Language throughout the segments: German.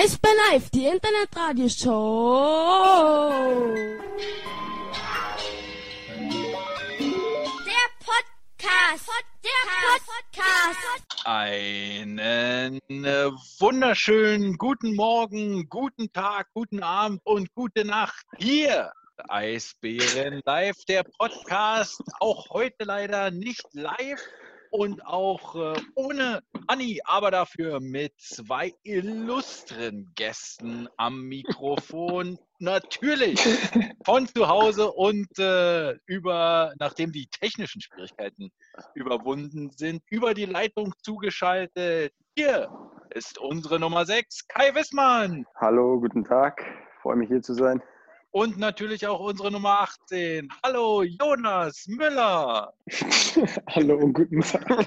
Eisbär Live, die Internetradioshow. Der Podcast. Der Podcast. Einen äh, wunderschönen guten Morgen, guten Tag, guten Abend und gute Nacht. Hier Eisbären Live, der Podcast. Auch heute leider nicht live und auch äh, ohne Anni, aber dafür mit zwei illustren Gästen am Mikrofon. Natürlich von zu Hause und äh, über, nachdem die technischen Schwierigkeiten überwunden sind, über die Leitung zugeschaltet. Hier ist unsere Nummer 6, Kai Wissmann. Hallo, guten Tag. Freue mich hier zu sein. Und natürlich auch unsere Nummer 18. Hallo, Jonas Müller. Hallo und guten Tag.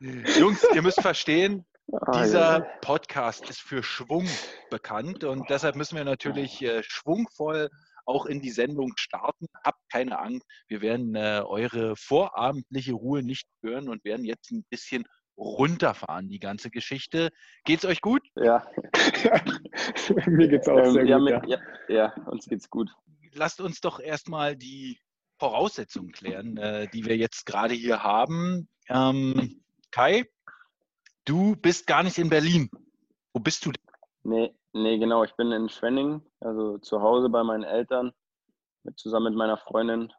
Jungs, ihr müsst verstehen, Ah, dieser. Podcast ist für Schwung bekannt und deshalb müssen wir natürlich äh, schwungvoll auch in die Sendung starten. Habt keine Angst, wir werden äh, eure vorabendliche Ruhe nicht hören und werden jetzt ein bisschen runterfahren, die ganze Geschichte. Geht's euch gut? Ja, Mir geht's auch ähm, sehr ja, gut. mit, ja, ja, uns geht's gut. Lasst uns doch erstmal die Voraussetzungen klären, äh, die wir jetzt gerade hier haben. Ähm, Kai, du bist gar nicht in Berlin. Wo bist du denn? Nee, nee, genau. Ich bin in Schwenning, also zu Hause bei meinen Eltern. Mit, zusammen mit meiner Freundin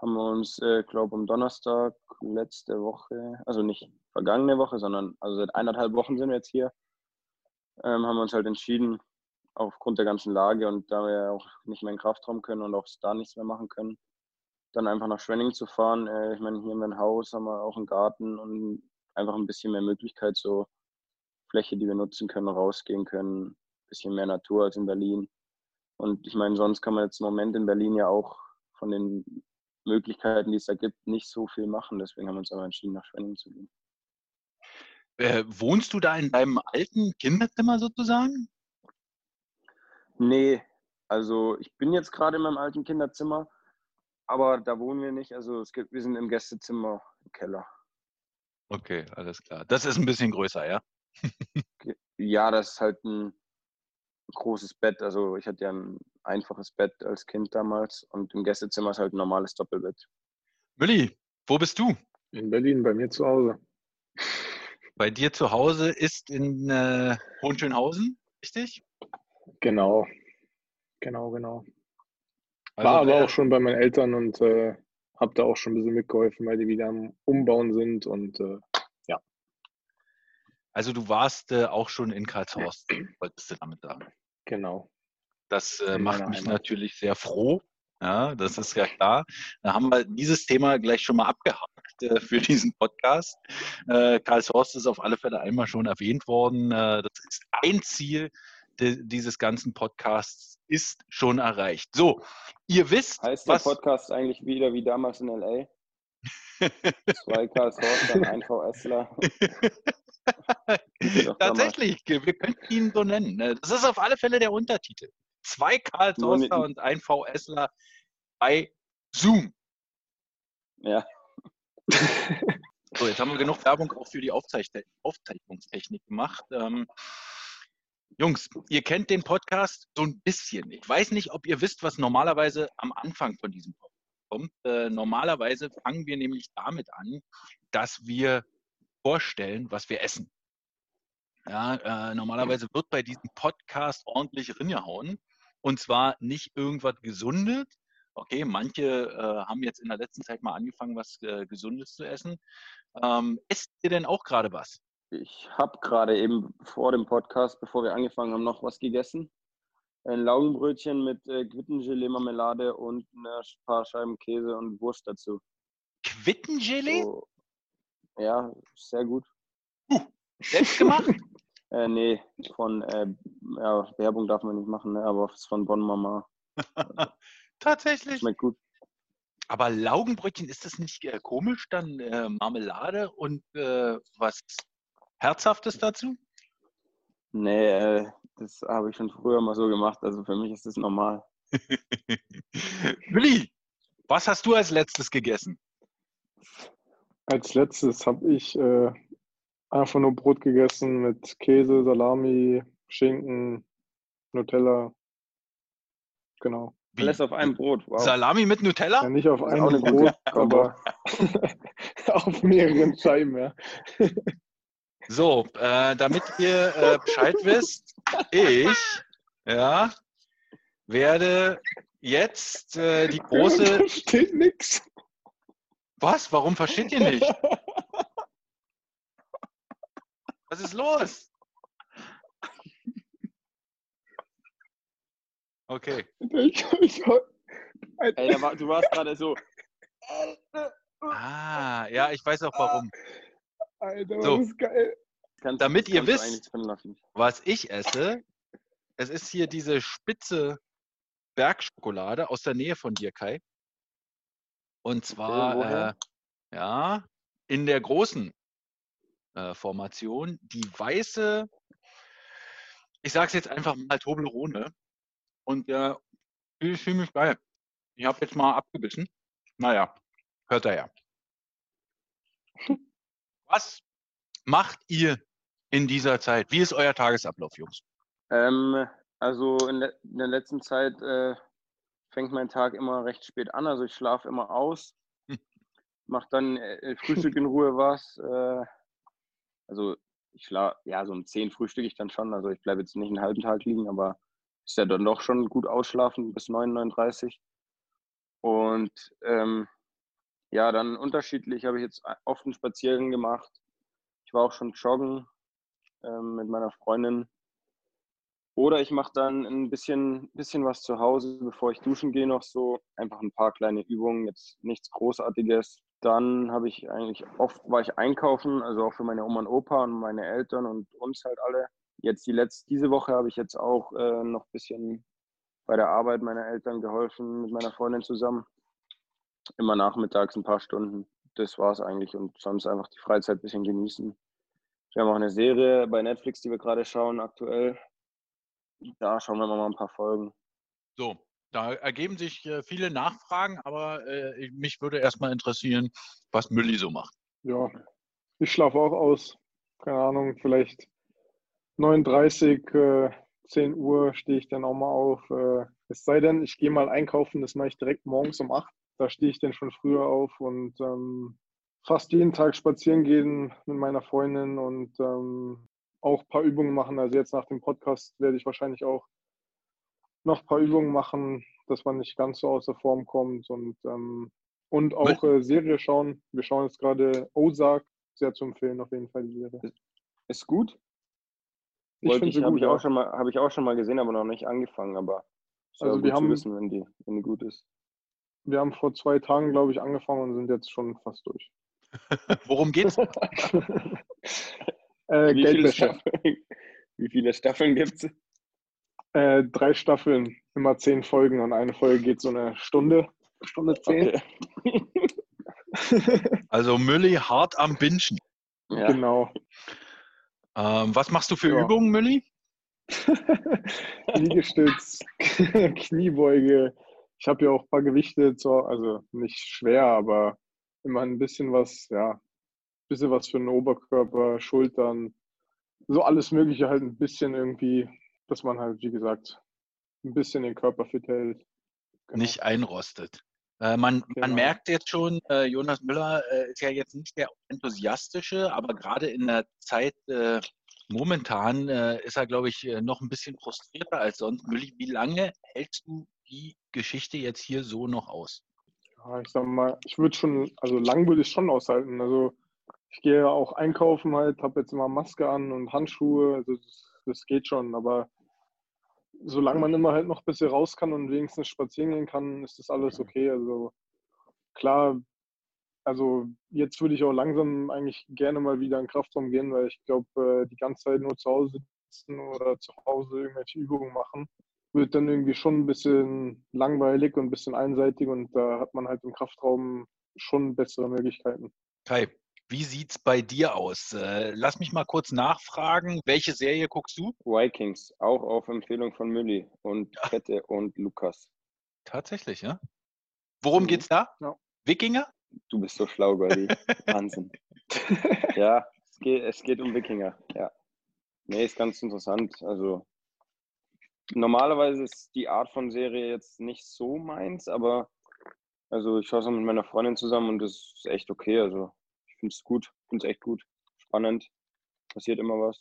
haben wir uns, äh, glaube am Donnerstag letzte Woche, also nicht vergangene Woche, sondern also seit eineinhalb Wochen sind wir jetzt hier, ähm, haben wir uns halt entschieden, aufgrund der ganzen Lage und da wir auch nicht mehr in den Kraftraum können und auch da nichts mehr machen können, dann einfach nach Schwenning zu fahren. Äh, ich meine, hier haben wir ein Haus, haben wir auch einen Garten und einfach ein bisschen mehr Möglichkeit, so Fläche, die wir nutzen können, rausgehen können, ein bisschen mehr Natur als in Berlin. Und ich meine, sonst kann man jetzt im Moment in Berlin ja auch von den Möglichkeiten, die es da gibt, nicht so viel machen. Deswegen haben wir uns aber entschieden, nach Schwenning zu gehen. Äh, wohnst du da in deinem alten Kinderzimmer sozusagen? Nee, also ich bin jetzt gerade in meinem alten Kinderzimmer, aber da wohnen wir nicht. Also es gibt, wir sind im Gästezimmer im Keller. Okay, alles klar. Das ist ein bisschen größer, ja? Ja, das ist halt ein großes Bett. Also ich hatte ja ein einfaches Bett als Kind damals und im Gästezimmer ist halt ein normales Doppelbett. Mülli, wo bist du? In Berlin, bei mir zu Hause. Bei dir zu Hause ist in äh, Hohenschönhausen, richtig? Genau. Genau, genau. Also, War aber auch schon bei meinen Eltern und äh, habe da auch schon ein bisschen mitgeholfen, weil die wieder am Umbauen sind und äh, Also du warst äh, auch schon in Karlshorst, wolltest du damit sagen. genau. Das äh, macht mich natürlich sehr froh. Ja, das ist ja klar. Da haben wir dieses Thema gleich schon mal abgehakt äh, für diesen Podcast. Äh, Karlshorst ist auf alle Fälle einmal schon erwähnt worden. Äh, das ist ein Ziel de- dieses ganzen Podcasts, ist schon erreicht. So, ihr wisst, Heißt der was, Podcast eigentlich wieder wie damals in L.A.? Zwei Karlshorster, ein VSler. Tatsächlich, wir könnten ihn so nennen. ne? Das ist auf alle Fälle der Untertitel. Zwei Karl Thorster und ein VSler bei Zoom. Ja, So, jetzt haben wir genug Werbung auch für die Aufzeichn Aufzeichnungstechnik gemacht. Ähm, Jungs, ihr kennt den Podcast so ein bisschen. Ich weiß nicht, ob ihr wisst, was normalerweise am Anfang von diesem Podcast kommt. Äh, normalerweise fangen wir nämlich damit an, dass wir vorstellen, was wir essen. Ja, äh, normalerweise wird bei diesem Podcast ordentlich ringehauen. Und zwar nicht irgendwas Gesundes. Okay, manche äh, haben jetzt in der letzten Zeit mal angefangen, was äh, Gesundes zu essen. Ähm, esst ihr denn auch gerade was? ich habe gerade eben vor dem Podcast, bevor wir angefangen haben, noch was gegessen. Ein Laugenbrötchen mit äh, Quittengelee, Marmelade und ein paar Scheiben Käse und Wurst dazu. Quittengelee? So, ja, sehr gut. Selbst gemacht? Äh, nee, von äh, ja, Werbung darf man nicht machen, ne? aber es ist von Bonn Mama. Tatsächlich. Schmeckt gut. Aber Laugenbrötchen, ist das nicht äh, komisch? Dann äh, Marmelade und äh, was Herzhaftes dazu? Nee, äh, das habe ich schon früher mal so gemacht. Also für mich ist das normal. Willi, was hast du als letztes gegessen? Als letztes habe ich äh, Einfach nur Brot gegessen mit Käse, Salami, Schinken, Nutella. Genau. Wie? Alles auf einem Brot. Wow. Salami mit Nutella? Ja, nicht auf einem auch eine Brot, aber auf mehreren Scheiben, ja. So, äh, damit ihr äh, Bescheid wisst, ich ja, werde jetzt äh, die große. Steht nix. Was? Warum versteht ihr nicht? Was ist los? Okay. Ey, war, du warst gerade so. Ah, ja, ich weiß auch warum. Alter, So. das ist geil. Kannst, Damit ihr wisst-. Was ich esse, es ist hier diese spitze Bergschokolade aus der Nähe von dir, Kai. Und zwar, woher? äh, ja, in der großen äh, Formation, die weiße, ich sag's jetzt einfach mal Toblerone. Und äh, die ist ziemlich geil. Ich habe jetzt mal abgebissen. Naja, hört er ja. Was macht ihr in dieser Zeit? Wie ist euer Tagesablauf, Jungs? Ähm, also in, le in der letzten Zeit äh, fängt mein Tag immer recht spät an. Also ich schlafe immer aus, mache dann äh, Frühstück in Ruhe was. Äh, also ich schlafe, ja, so um 10 frühstücke ich dann schon. Also ich bleibe jetzt nicht einen halben Tag liegen, aber ist ja dann doch schon gut ausschlafen bis 9, 39. Und ähm, ja, dann unterschiedlich habe ich jetzt oft einen Spaziergang gemacht. Ich war auch schon joggen ähm, mit meiner Freundin. Oder ich mache dann ein bisschen, bisschen was zu Hause, bevor ich duschen gehe, noch so. Einfach ein paar kleine Übungen, jetzt nichts Großartiges. Dann habe ich eigentlich oft war ich einkaufen, also auch für meine Oma und Opa und meine Eltern und uns halt alle. Jetzt die letzte, diese Woche habe ich jetzt auch äh, noch ein bisschen bei der Arbeit meiner Eltern geholfen mit meiner Freundin zusammen. Immer nachmittags ein paar Stunden. Das war es eigentlich und sonst einfach die Freizeit ein bisschen genießen. Wir haben auch eine Serie bei Netflix, die wir gerade schauen aktuell. Da schauen wir mal ein paar Folgen. So, da ergeben sich äh, viele Nachfragen, aber äh, ich- mich würde erstmal interessieren, was Mülli so macht. Ja, ich schlafe auch aus. Keine Ahnung, vielleicht 39, äh, 10 Uhr stehe ich dann auch mal auf. Äh, es sei denn, ich gehe mal einkaufen, das mache ich direkt morgens um 8. Da stehe ich dann schon früher auf und ähm, fast jeden Tag spazieren gehen mit meiner Freundin und ähm, auch ein paar Übungen machen. Also jetzt nach dem Podcast werde ich wahrscheinlich auch noch ein paar Übungen machen, dass man nicht ganz so außer Form kommt und, ähm, und auch äh, Serie schauen. Wir schauen jetzt gerade Ozark, sehr zu empfehlen auf jeden Fall die Serie. Ist gut. Ich Wollte finde ich, habe ich, auch schon mal, habe ich auch schon mal gesehen, aber noch nicht angefangen. Aber Also gut wir haben- wissen, wenn die, wenn die gut ist. Wir haben vor zwei Tagen, glaube ich, angefangen und sind jetzt schon fast durch. Worum geht's? äh, Wie viele. Staffeln, wie viele Staffeln gibt es? Äh, drei Staffeln, immer zehn Folgen und eine Folge geht so eine Stunde. Stunde zehn. Okay. Also Mülli hart am Binschen. Ja. Genau. Ähm, was machst du für Ja. Übungen, Mülli? Liegestütz, Kniebeuge. Ich habe ja auch ein paar Gewichte, zur, also nicht schwer, aber immer ein bisschen was, ja, ein bisschen was für den Oberkörper, Schultern, so alles Mögliche halt ein bisschen irgendwie, dass man halt, wie gesagt, ein bisschen den Körper fit hält. Genau. Nicht einrostet. Äh, man, man Genau. merkt jetzt schon, äh, Jonas Müller äh, ist ja jetzt nicht der enthusiastische, aber gerade in der Zeit äh, momentan äh, ist er, glaube ich, äh, noch ein bisschen frustrierter als sonst. Mülli, wie lange hältst du die Geschichte jetzt hier so noch aus? Ja, ich sag mal, ich würde schon, also lang würde ich schon aushalten. Also ich gehe ja auch einkaufen halt, habe jetzt immer Maske an und Handschuhe, also das, das geht schon, aber solange man immer halt noch ein bisschen raus kann und wenigstens spazieren gehen kann, ist das alles okay. Also klar, also jetzt würde ich auch langsam eigentlich gerne mal wieder in den Kraftraum gehen, weil ich glaube, äh, die ganze Zeit nur zu Hause sitzen oder zu Hause irgendwelche Übungen machen, wird dann irgendwie schon ein bisschen langweilig und ein bisschen einseitig und da hat man halt im Kraftraum schon bessere Möglichkeiten. Kai, wie sieht's bei dir aus? Äh, lass mich mal kurz nachfragen. Welche Serie guckst du? Vikings, auch auf Empfehlung von Mülli und Kette und Lukas. Tatsächlich, ja? Worum Mhm. geht's da? Ja. Wikinger? Du bist so schlau, Goldi. Wahnsinn. Ja, es geht, es geht um Wikinger, ja. Nee, ist ganz interessant. Also normalerweise ist die Art von Serie jetzt nicht so meins, aber also ich schaue es mit meiner Freundin zusammen und das ist echt okay. Also finde es gut, finde es echt gut. Spannend. Passiert immer was.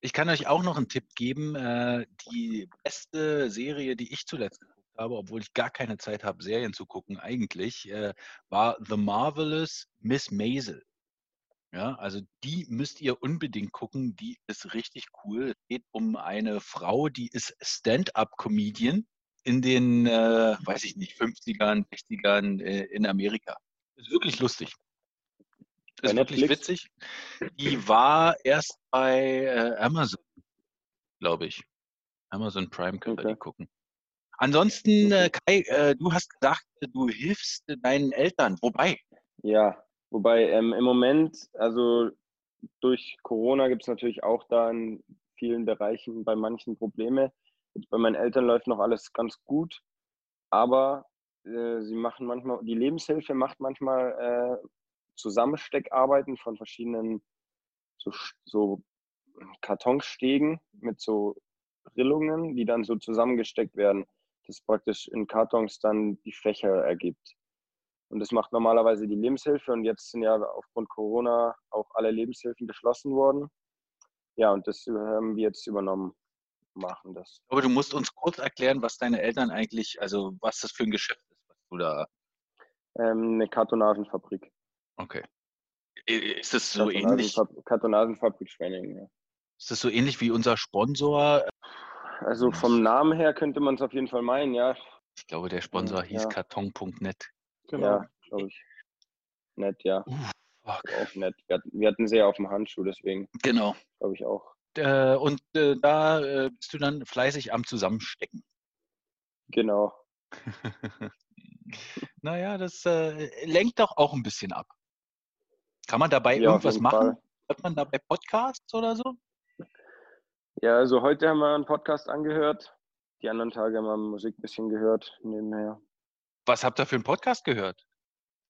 Ich kann euch auch noch einen Tipp geben. Äh, die beste Serie, die ich zuletzt geguckt habe, obwohl ich gar keine Zeit habe, Serien zu gucken, eigentlich, äh, war The Marvelous Miss Maisel. Ja, also die müsst ihr unbedingt gucken. Die ist richtig cool. Es geht um eine Frau, die ist Stand-up-Comedian in den, äh, weiß ich nicht, 50ern, 60ern äh, in Amerika. Ist wirklich lustig. Ist wirklich witzig. Die war erst bei äh, Amazon, glaube ich. Amazon Prime könnt ihr Okay. die gucken. Ansonsten, äh, Kai, äh, du hast gesagt, du hilfst deinen Eltern. Wobei? Ja, wobei ähm, im Moment, also durch Corona gibt es natürlich auch da in vielen Bereichen bei manchen Probleme. Jetzt bei meinen Eltern läuft noch alles ganz gut, aber äh, sie machen manchmal, die Lebenshilfe macht manchmal äh, Zusammensteckarbeiten von verschiedenen so, so Kartonstegen mit so Rillungen, die dann so zusammengesteckt werden, das praktisch in Kartons dann die Fächer ergibt. Und das macht normalerweise die Lebenshilfe. Und jetzt sind ja aufgrund Corona auch alle Lebenshilfen geschlossen worden. Ja, und das haben wir jetzt übernommen, machen das. Aber du musst uns kurz erklären, was deine Eltern eigentlich, also was das für ein Geschäft ist, was du da. Ähm, eine Kartonagenfabrik. Okay. Ist das so ähnlich? Kartonagenfab Kartonagenfabrik Schwenningen, ja. Ist das so ähnlich wie unser Sponsor? Also vom Namen her könnte man es auf jeden Fall meinen, ja. Ich glaube, der Sponsor hieß Ja. karton.net. Genau. Ja, glaube ich. Nett, ja. Fuck. Auch nett. Wir hatten, wir hatten sie ja auf dem Handschuh, deswegen Genau. glaube ich auch. Äh, und äh, da äh, bist du dann fleißig am Zusammenstecken. Genau. naja, das äh, lenkt doch auch ein bisschen ab. Kann man dabei Ja, irgendwas machen? Fall. Hört man dabei Podcasts oder so? Ja, also heute haben wir einen Podcast angehört. Die anderen Tage haben wir Musik ein bisschen gehört nebenher. Was habt ihr für einen Podcast gehört?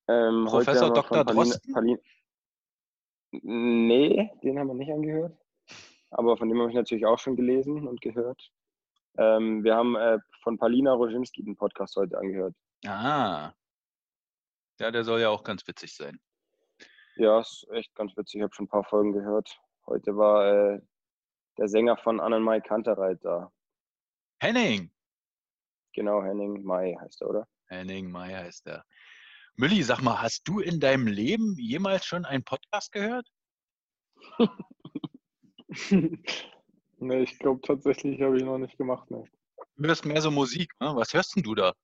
Ähm, Professor Dr. Drosten? Pauline, nee, den haben wir nicht angehört. Aber von dem habe ich natürlich auch schon gelesen und gehört. Ähm, wir haben äh, von Palina Roginski den Podcast heute angehört. Ah. Ja, der soll ja auch ganz witzig sein. Ja, ist echt ganz witzig. Ich habe schon ein paar Folgen gehört. Heute war äh, der Sänger von Annenmai Kantereit da. Henning! Genau, Henning Mai heißt er, oder? Henning May heißt er. Mülli, sag mal, hast du in deinem Leben jemals schon einen Podcast gehört? nee, ich glaube tatsächlich habe ich noch nicht gemacht. Ne. Du hörst mehr so Musik, ne? Was hörst denn du da?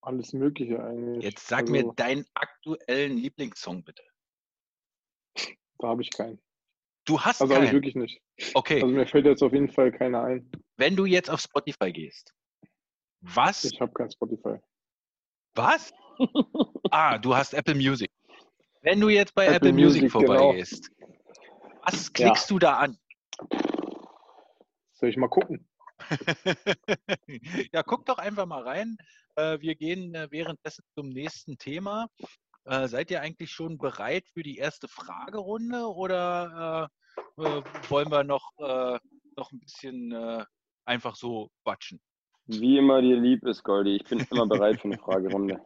Alles Mögliche eigentlich. Jetzt sag also, mir deinen aktuellen Lieblingssong bitte. Da habe ich keinen. Du hast Also habe ich keinen. wirklich nicht. Okay, Also mir fällt jetzt auf jeden Fall keiner ein. wenn du jetzt auf Spotify gehst, was? Ich habe kein Spotify. Was? Ah, du hast Apple Music. Wenn du jetzt bei Apple, Apple Music, Music, genau. vorbeigehst, was klickst du da an? Soll ich mal gucken? ja, guck doch einfach mal rein. Äh, Wir gehen äh, währenddessen zum nächsten Thema. Äh, Seid ihr eigentlich schon bereit für die erste Fragerunde oder äh, äh, wollen wir noch, äh, noch ein bisschen äh, einfach so quatschen? Wie immer dir lieb ist, Goldi. Ich bin immer bereit für eine Fragerunde.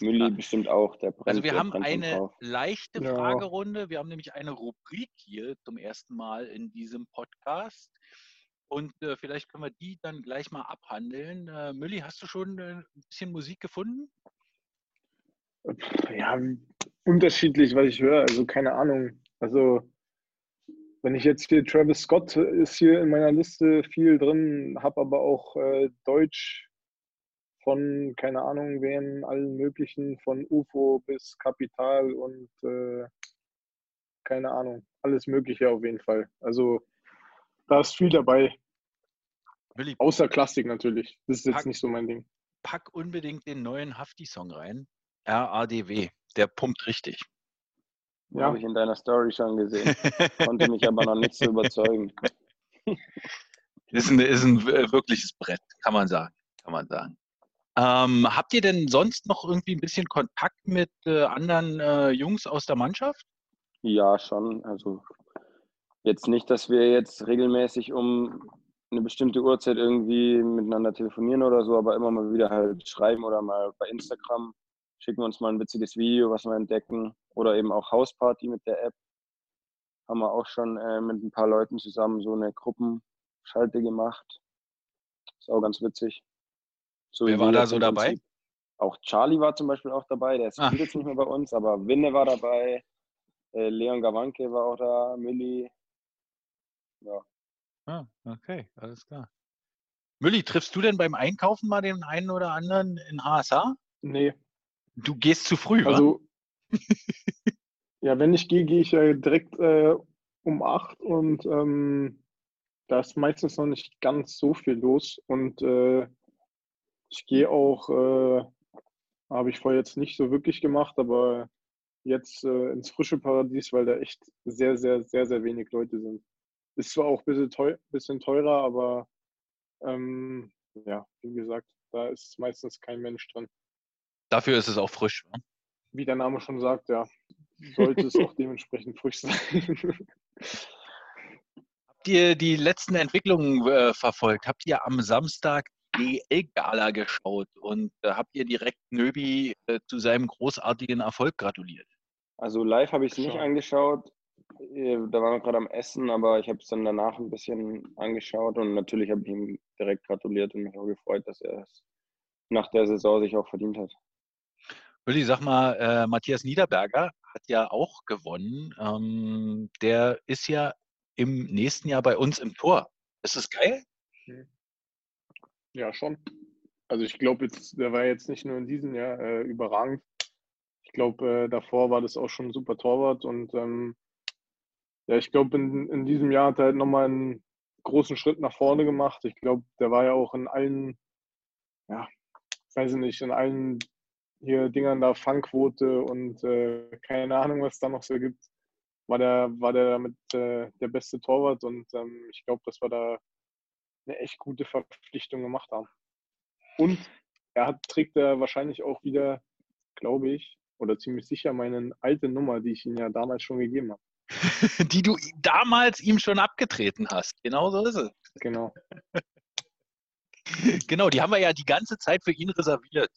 Mülli bestimmt auch. Der brennt, Also wir der haben eine drauf. leichte Ja. Fragerunde. Wir haben nämlich eine Rubrik hier zum ersten Mal in diesem Podcast. Und äh, vielleicht können wir die dann gleich mal abhandeln. Äh, Mülli, hast du schon äh, ein bisschen Musik gefunden? Ja, unterschiedlich, was ich höre. Also keine Ahnung. Also wenn ich jetzt hier Travis Scott ist hier in meiner Liste viel drin, habe aber auch äh, Deutsch von keine Ahnung wen, allen möglichen, von UFO bis Kapital und äh, keine Ahnung, alles Mögliche auf jeden Fall. Also da ist viel dabei, Mülli, außer Klassik natürlich. Das ist jetzt Pack- nicht so mein Ding. pack unbedingt den neuen Hafti-Song rein. RADW. Der pumpt richtig. Ja. Habe ich in deiner Story schon gesehen. Konnte mich aber noch nicht so überzeugen. Ist ein, ist ein wirkliches Brett, kann man sagen. Kann man sagen. Ähm, habt ihr denn sonst noch irgendwie ein bisschen Kontakt mit äh, anderen äh, Jungs aus der Mannschaft? Ja, schon. Also jetzt nicht, dass wir jetzt regelmäßig um eine bestimmte Uhrzeit irgendwie miteinander telefonieren oder so, aber immer mal wieder halt schreiben oder mal bei Instagram schicken wir uns mal ein witziges Video, was wir entdecken. Oder eben auch Hausparty mit der App. Haben wir auch schon äh, mit ein paar Leuten zusammen so eine Gruppenschalte gemacht. Ist auch ganz witzig. So Wer war da so dabei? Auch Charlie war zum Beispiel auch dabei, der ist ah. jetzt nicht mehr bei uns, aber Winne war dabei, äh, Leon Gawanke war auch da, Milli. Ja. Ah, okay, alles klar. Mülli, triffst du denn beim Einkaufen mal den einen oder anderen in ASA? Nee. Du gehst zu früh, Also, ja, wenn ich gehe, gehe ich ja direkt äh, um acht und ähm, da ist meistens noch nicht ganz so viel los und äh, ich gehe auch, äh, habe ich vorher jetzt nicht so wirklich gemacht, aber jetzt äh, ins frische Paradies, weil da echt sehr, sehr, sehr, sehr wenig Leute sind. Ist zwar auch ein bisschen, teuer, bisschen teurer, aber ähm, ja, wie gesagt, da ist meistens kein Mensch drin. Dafür ist es auch frisch. Ne? Wie der Name schon sagt, ja, sollte es auch dementsprechend frisch sein. Habt ihr die letzten Entwicklungen äh, verfolgt? Habt ihr am Samstag DL-Gala geschaut und äh, habt ihr direkt Nöbi äh, zu seinem großartigen Erfolg gratuliert? Also live habe ich es nicht angeschaut. Äh, da waren wir gerade am Essen, aber ich habe es dann danach ein bisschen angeschaut und natürlich habe ich ihm direkt gratuliert und mich auch gefreut, dass er es nach der Saison sich auch verdient hat. Willi, sag mal, äh, Matthias Niederberger hat ja auch gewonnen. Ähm, der ist ja im nächsten Jahr bei uns im Tor. Ist das geil? Ja, schon. Also ich glaube jetzt, der war jetzt nicht nur in diesem Jahr äh, überragend. Ich glaube, äh, davor war das auch schon ein super Torwart und ähm, ja, ich glaube, in, in diesem Jahr hat er halt nochmal einen großen Schritt nach vorne gemacht. Ich glaube, der war ja auch in allen, ja, weiß ich nicht, in allen hier Dingern da Fangquote und äh, keine Ahnung, was da noch so gibt, war der, war der damit äh, der beste Torwart und ähm, ich glaube, dass wir da eine echt gute Verpflichtung gemacht haben. Und er hat, trägt er wahrscheinlich auch wieder, glaube ich, oder ziemlich sicher meine alte Nummer, die ich ihm ja damals schon gegeben habe. die du damals ihm schon abgetreten hast. Genau so ist es. Genau. genau, die haben wir ja die ganze Zeit für ihn reserviert.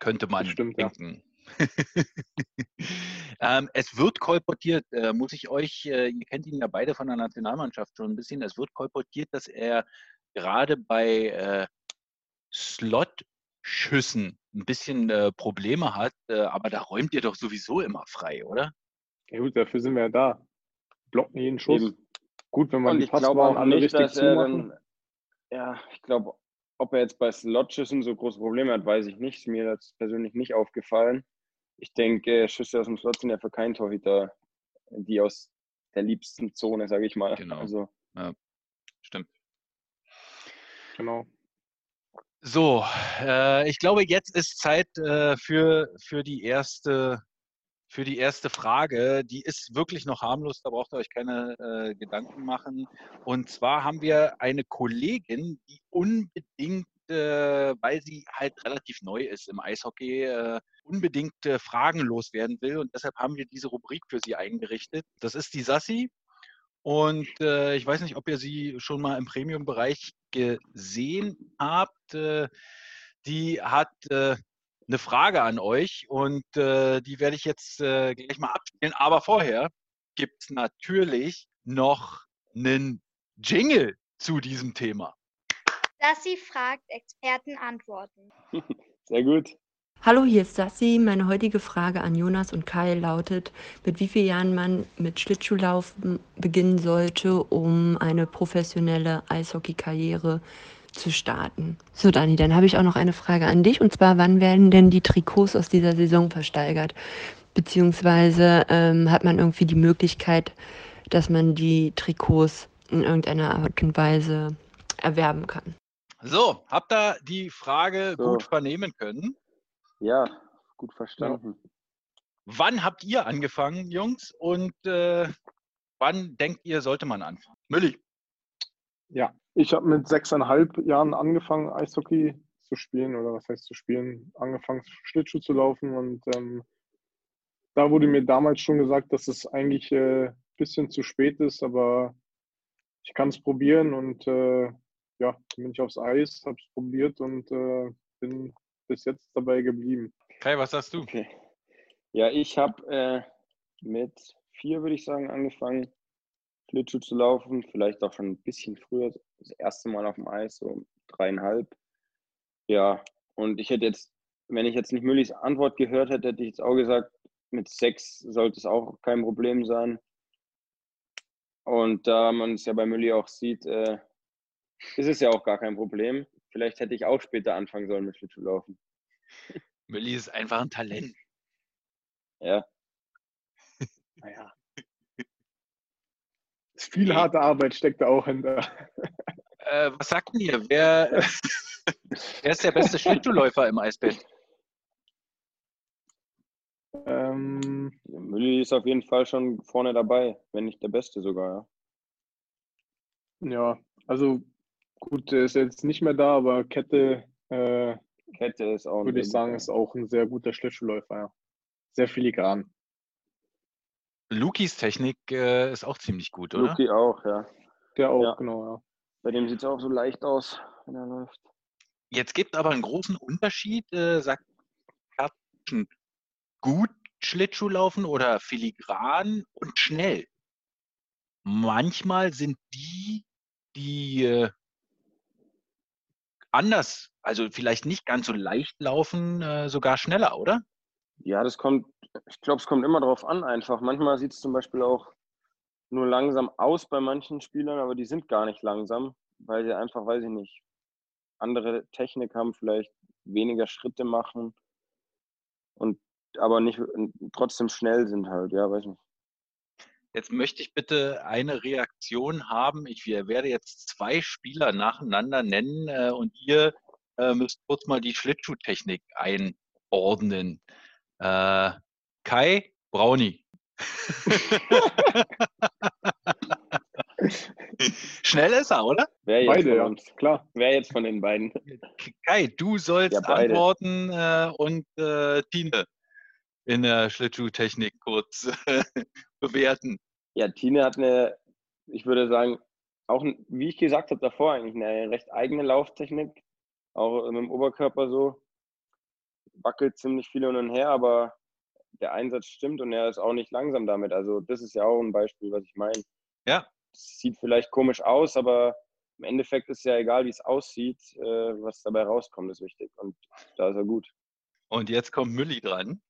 Könnte man Stimmt, denken. Ja. ähm, es wird kolportiert, äh, muss ich euch, äh, ihr kennt ihn ja beide von der Nationalmannschaft schon ein bisschen, es wird kolportiert, dass er gerade bei äh, Slot-Schüssen ein bisschen äh, Probleme hat, äh, aber da räumt ihr doch sowieso immer frei, oder? Ja gut, dafür sind wir ja da. Blocken jeden Schuss. Eben. Gut, wenn man Und die Passbahn alle nicht, richtig zumachen. ja, ich glaube ob er jetzt bei Slotschüssen so große Probleme hat, weiß ich nicht. Mir das persönlich nicht aufgefallen. Ich denke, Schüsse aus dem Slot sind ja für keinen Torhüter die aus der liebsten Zone, sage ich mal. Genau. Also, ja, stimmt. Genau. So, äh, ich glaube, jetzt ist Zeit äh, für, für die erste für die erste Frage. Die ist wirklich noch harmlos, da braucht ihr euch keine äh, Gedanken machen. Und zwar haben wir eine Kollegin, die unbedingt, äh, weil sie halt relativ neu ist im Eishockey, äh, unbedingt äh, Fragen loswerden will. Und deshalb haben wir diese Rubrik für sie eingerichtet. Das ist die Sassi. Und äh, ich weiß nicht, ob ihr sie schon mal im Premium-Bereich gesehen habt. Äh, die hat eine Frage an euch und äh, die werde ich jetzt äh, gleich mal abspielen. Aber vorher gibt es natürlich noch einen Jingle zu diesem Thema. Sassi fragt, Experten antworten. Sehr gut. Hallo, hier ist Sassi. Meine heutige Frage an Jonas und Kai lautet, mit wie vielen Jahren man mit Schlittschuhlaufen beginnen sollte, um eine professionelle Eishockey-Karriere zu starten. So, Dani, dann habe ich auch noch eine Frage an dich. Und zwar, wann werden denn die Trikots aus dieser Saison versteigert? Beziehungsweise ähm, hat man irgendwie die Möglichkeit, dass man die Trikots in irgendeiner Art und Weise erwerben kann? So, habt ihr die Frage so. gut vernehmen können? Ja, gut verstanden. Wann habt ihr angefangen, Jungs? Und äh, wann denkt ihr, sollte man anfangen? Mülli. Ja, ich habe mit sechseinhalb Jahren angefangen, Eishockey zu spielen oder was heißt zu spielen, angefangen Schlittschuh zu laufen und ähm, da wurde mir damals schon gesagt, dass es eigentlich ein äh, bisschen zu spät ist, aber ich kann es probieren und äh, ja, bin ich aufs Eis, habe es probiert und äh, bin bis jetzt dabei geblieben. Kai, was sagst du? Okay. Ja, ich habe äh, mit vier, würde ich sagen, angefangen, Schlittschuh zu laufen. Vielleicht auch schon ein bisschen früher, das erste Mal auf dem Eis, so dreieinhalb. Ja, und ich hätte jetzt, wenn ich jetzt nicht Müllis Antwort gehört hätte, hätte ich jetzt auch gesagt, mit sechs sollte es auch kein Problem sein. Und da man es ja bei Mülli auch sieht, äh, ist es ja auch gar kein Problem. Vielleicht hätte ich auch später anfangen sollen mit Schlittschuhlaufen. Mülli ist einfach ein Talent. Ja. Naja. Viel harte Arbeit steckt da auch hinter. Äh, was sagt denn ihr? Wer, wer ist der beste Schlittschuhläufer im Eisbett? Ähm, Mülli ist auf jeden Fall schon vorne dabei, wenn nicht der Beste sogar. Ja, ja also gut, der ist jetzt nicht mehr da, aber Kette, äh, Kette ist auch würde ich sagen, ist auch ein sehr guter Schlittschuhläufer. Ja. Sehr filigran. Lukis Technik äh, ist auch ziemlich gut, oder? Luki auch, ja. Der auch, Ja. genau, ja. Bei dem sieht es auch so leicht aus, wenn er läuft. Jetzt gibt aber einen großen Unterschied, äh, sagt zwischen gut Schlittschuhlaufen oder filigran und schnell. Manchmal sind die, die äh, anders, also vielleicht nicht ganz so leicht laufen, äh, sogar schneller, oder? Ja, das kommt, ich glaube, es kommt immer drauf an einfach. Manchmal sieht es zum Beispiel auch nur langsam aus bei manchen Spielern, aber die sind gar nicht langsam, weil sie einfach, weiß ich nicht, andere Technik haben, vielleicht weniger Schritte machen und aber nicht trotzdem schnell sind halt, ja, weiß nicht. Jetzt möchte ich bitte eine Reaktion haben. Ich werde jetzt zwei Spieler nacheinander nennen äh, und ihr äh, müsst kurz mal die Schlittschuhtechnik einordnen. Äh, Kai Brauni. Schnell ist er, oder? Wer jetzt, Beide, von ja, uns? klar. Wer jetzt von den beiden? Kai, du sollst Ja, antworten äh, und äh, Tine in der Schlittschuhtechnik kurz bewerten. Ja, Tine hat eine, ich würde sagen, auch, wie ich gesagt habe davor, eigentlich eine recht eigene Lauftechnik. Auch mit dem Oberkörper so. Wackelt ziemlich viel hin und her, aber der Einsatz stimmt und er ist auch nicht langsam damit. Also, das ist ja auch ein Beispiel, was ich meine. Ja. Sieht vielleicht komisch aus, aber im Endeffekt ist ja egal, wie es aussieht. Äh, was dabei rauskommt, ist wichtig. Und da ist er gut. Und jetzt kommt Mülli dran.